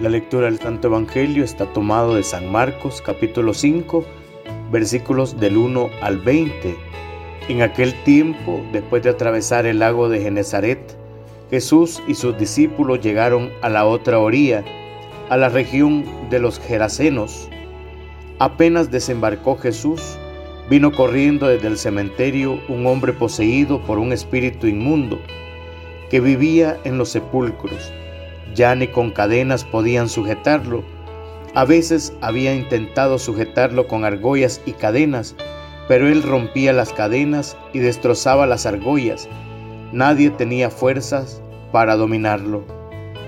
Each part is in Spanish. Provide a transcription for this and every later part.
La lectura del Santo Evangelio está tomado de San Marcos capítulo 5 versículos del 1 al 20. En aquel tiempo, después de atravesar el lago de Genezaret, Jesús y sus discípulos llegaron a la otra orilla, a la región de los Gerasenos. Apenas desembarcó Jesús, vino corriendo desde el cementerio un hombre poseído por un espíritu inmundo, que vivía en los sepulcros. Ya ni con cadenas podían sujetarlo. A veces había intentado sujetarlo con argollas y cadenas, pero él rompía las cadenas y destrozaba las argollas. Nadie tenía fuerzas para dominarlo.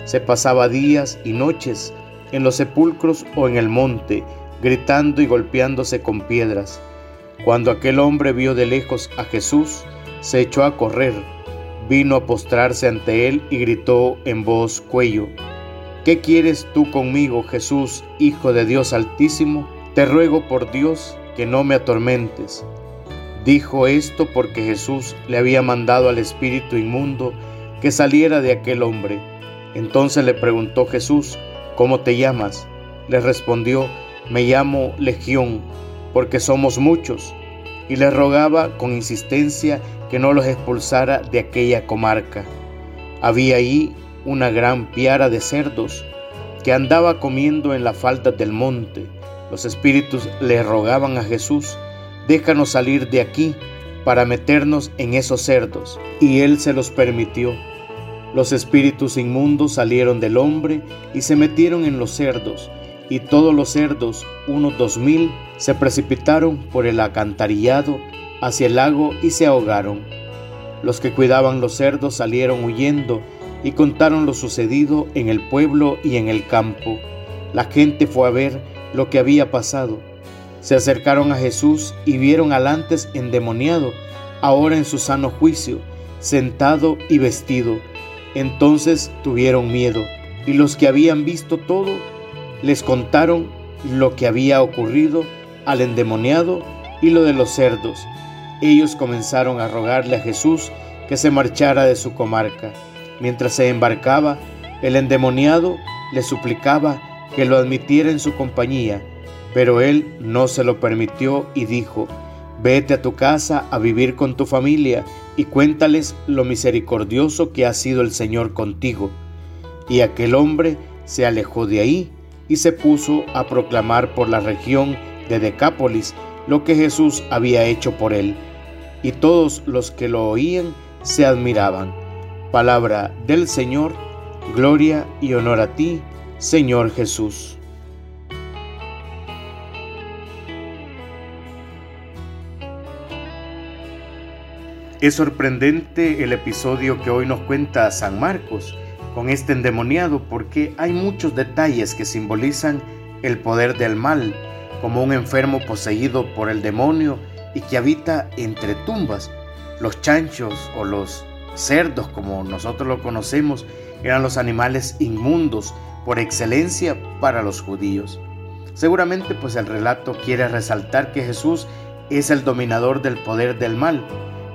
Se pasaba días y noches en los sepulcros o en el monte, gritando y golpeándose con piedras. Cuando aquel hombre vio de lejos a Jesús, se echó a correr, vino a postrarse ante él y gritó en voz cuello, ¿Qué quieres tú conmigo, Jesús, Hijo de Dios Altísimo? Te ruego por Dios que no me atormentes. Dijo esto porque Jesús le había mandado al espíritu inmundo que saliera de aquel hombre. Entonces le preguntó Jesús, ¿cómo te llamas? Le respondió, me llamo Legión, porque somos muchos, y le rogaba con insistencia que no los expulsara de aquella comarca. Había ahí una gran piara de cerdos que andaba comiendo en la falda del monte. Los espíritus le rogaban a Jesús, déjanos salir de aquí para meternos en esos cerdos, y él se los permitió. Los espíritus inmundos salieron del hombre y se metieron en los cerdos, y todos los cerdos, unos dos mil, se precipitaron por el acantarillado hacia el lago y se ahogaron. Los que cuidaban los cerdos salieron huyendo y contaron lo sucedido en el pueblo y en el campo. La gente fue a ver lo que había pasado. Se acercaron a Jesús y vieron al antes endemoniado, ahora en su sano juicio, sentado y vestido. Entonces tuvieron miedo, y los que habían visto todo les contaron lo que había ocurrido al endemoniado y lo de los cerdos. Ellos comenzaron a rogarle a Jesús que se marchara de su comarca. Mientras se embarcaba, el endemoniado le suplicaba que lo admitiera en su compañía, pero él no se lo permitió y dijo, Vete a tu casa a vivir con tu familia y cuéntales lo misericordioso que ha sido el Señor contigo. Y aquel hombre se alejó de ahí y se puso a proclamar por la región de Decápolis lo que Jesús había hecho por él. Y todos los que lo oían se admiraban. Palabra del Señor, gloria y honor a ti, Señor Jesús. Es sorprendente el episodio que hoy nos cuenta San Marcos con este endemoniado porque hay muchos detalles que simbolizan el poder del mal, como un enfermo poseído por el demonio y que habita entre tumbas. Los chanchos o los cerdos, como nosotros lo conocemos, eran los animales inmundos por excelencia para los judíos. Seguramente pues el relato quiere resaltar que Jesús es el dominador del poder del mal.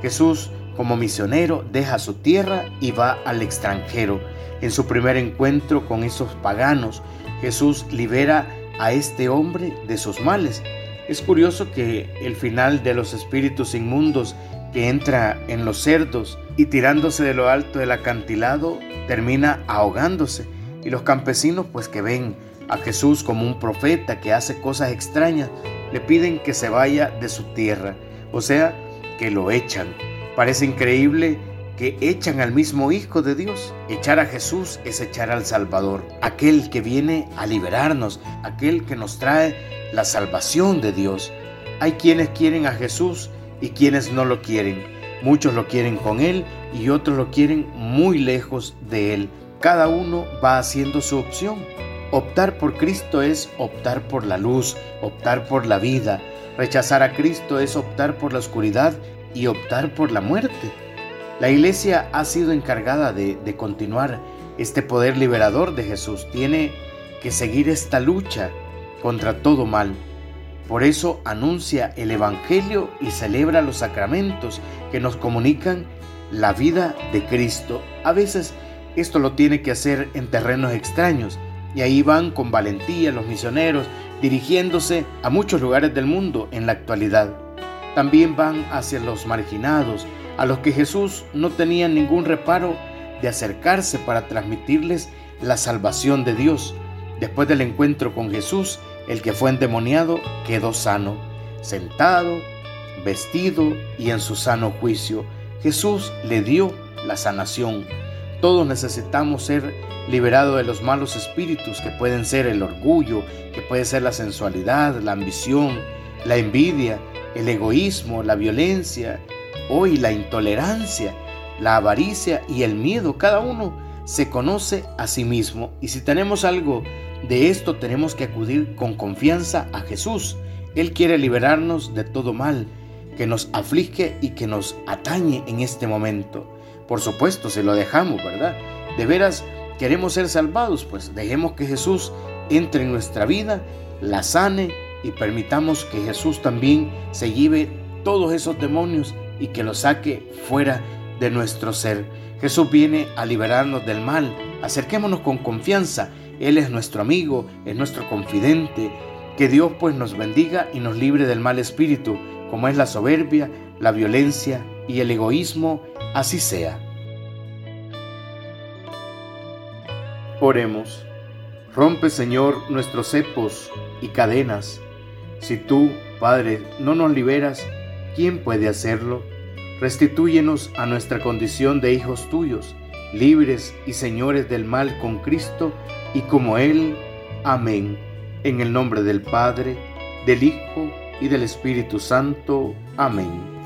Jesús como misionero deja su tierra y va al extranjero en su primer encuentro con esos paganos, Jesús libera a este hombre de sus males. Es curioso que el final de los espíritus inmundos que entra en los cerdos y tirándose de lo alto del acantilado termina ahogándose. Y los campesinos pues que ven a Jesús como un profeta que hace cosas extrañas, le piden que se vaya de su tierra, o sea, que lo echan. Parece increíble que echan al mismo Hijo de Dios. Echar a Jesús es echar al Salvador, aquel que viene a liberarnos, aquel que nos trae la salvación de Dios. Hay quienes quieren a Jesús y quienes no lo quieren. Muchos lo quieren con Él y otros lo quieren muy lejos de Él. Cada uno va haciendo su opción. Optar por Cristo es optar por la luz, optar por la vida. Rechazar a Cristo es optar por la oscuridad y optar por la muerte. La iglesia ha sido encargada de, continuar este poder liberador de Jesús. Tiene que seguir esta lucha contra todo mal. Por eso anuncia el Evangelio y celebra los sacramentos que nos comunican la vida de Cristo. A veces esto lo tiene que hacer en terrenos extraños, Y ahí van con valentía los misioneros dirigiéndose a muchos lugares del mundo en la actualidad. También van hacia los marginados, a los que Jesús no tenía ningún reparo de acercarse para transmitirles la salvación de Dios. Después del encuentro con Jesús, el que fue endemoniado quedó sano, sentado, vestido y en su sano juicio. Jesús le dio la sanación. Todos necesitamos ser liberados de los malos espíritus que pueden ser el orgullo, que puede ser la sensualidad, la ambición, la envidia, el egoísmo, la violencia, hoy la intolerancia, la avaricia y el miedo. Cada uno se conoce a sí mismo y si tenemos algo de esto tenemos que acudir con confianza a Jesús. Él quiere liberarnos de todo mal que nos aflige y que nos atañe en este momento. Por supuesto, se lo dejamos, ¿verdad? De veras queremos ser salvados, pues dejemos que Jesús entre en nuestra vida, la sane y permitamos que Jesús también se lleve todos esos demonios y que los saque fuera de nuestro ser. Jesús viene a liberarnos del mal. Acerquémonos con confianza. Él es nuestro amigo, es nuestro confidente. Que Dios pues nos bendiga y nos libre del mal espíritu, como es la soberbia, la violencia y el egoísmo así sea. Oremos. Rompe, Señor, nuestros cepos y cadenas. Si tú, Padre, no nos liberas, ¿quién puede hacerlo? Restitúyenos a nuestra condición de hijos tuyos, libres y señores del mal con Cristo y como Él. Amén. En el nombre del Padre, del Hijo y del Espíritu Santo. Amén.